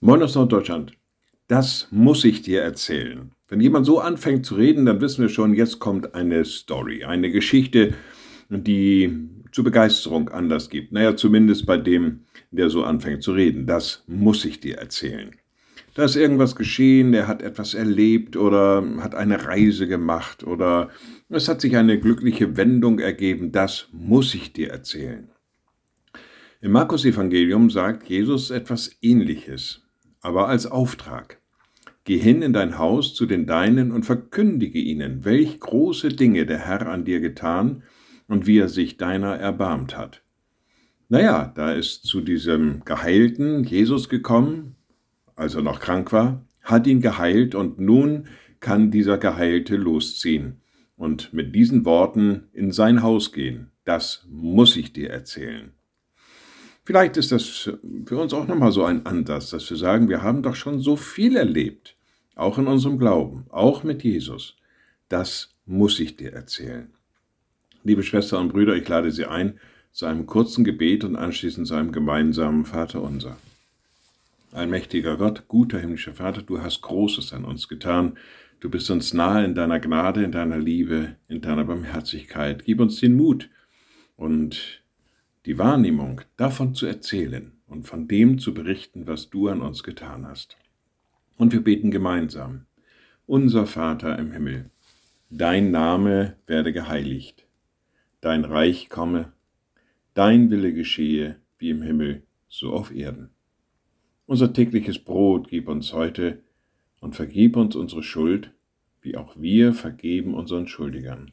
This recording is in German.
Moin aus Norddeutschland. Das muss ich dir erzählen. Wenn jemand so anfängt zu reden, dann wissen wir schon, jetzt kommt eine Story, eine Geschichte, die zur Begeisterung Anlass gibt. Naja, zumindest bei dem, der so anfängt zu reden. Das muss ich dir erzählen. Da ist irgendwas geschehen, er hat etwas erlebt oder hat eine Reise gemacht oder es hat sich eine glückliche Wendung ergeben. Das muss ich dir erzählen. Im Markus-Evangelium sagt Jesus etwas Ähnliches aber als Auftrag. Geh hin in dein Haus zu den Deinen und verkündige ihnen, welch große Dinge der Herr an dir getan und wie er sich deiner erbarmt hat. Naja, da ist zu diesem Geheilten Jesus gekommen, als er noch krank war, hat ihn geheilt und nun kann dieser Geheilte losziehen und mit diesen Worten in sein Haus gehen. Das muss ich dir erzählen. Vielleicht ist das für uns auch nochmal so ein Anlass, dass wir sagen, wir haben doch schon so viel erlebt, auch in unserem Glauben, auch mit Jesus. Das muss ich dir erzählen. Liebe Schwestern und Brüder, ich lade Sie ein zu einem kurzen Gebet und anschließend zu einem gemeinsamen Vater unser. Allmächtiger Gott, guter himmlischer Vater, du hast Großes an uns getan. Du bist uns nahe in deiner Gnade, in deiner Liebe, in deiner Barmherzigkeit. Gib uns den Mut und die Wahrnehmung, davon zu erzählen und von dem zu berichten, was du an uns getan hast. Und wir beten gemeinsam. Unser Vater im Himmel, dein Name werde geheiligt, dein Reich komme, dein Wille geschehe, wie im Himmel, so auf Erden. Unser tägliches Brot gib uns heute und vergib uns unsere Schuld, wie auch wir vergeben unseren Schuldigern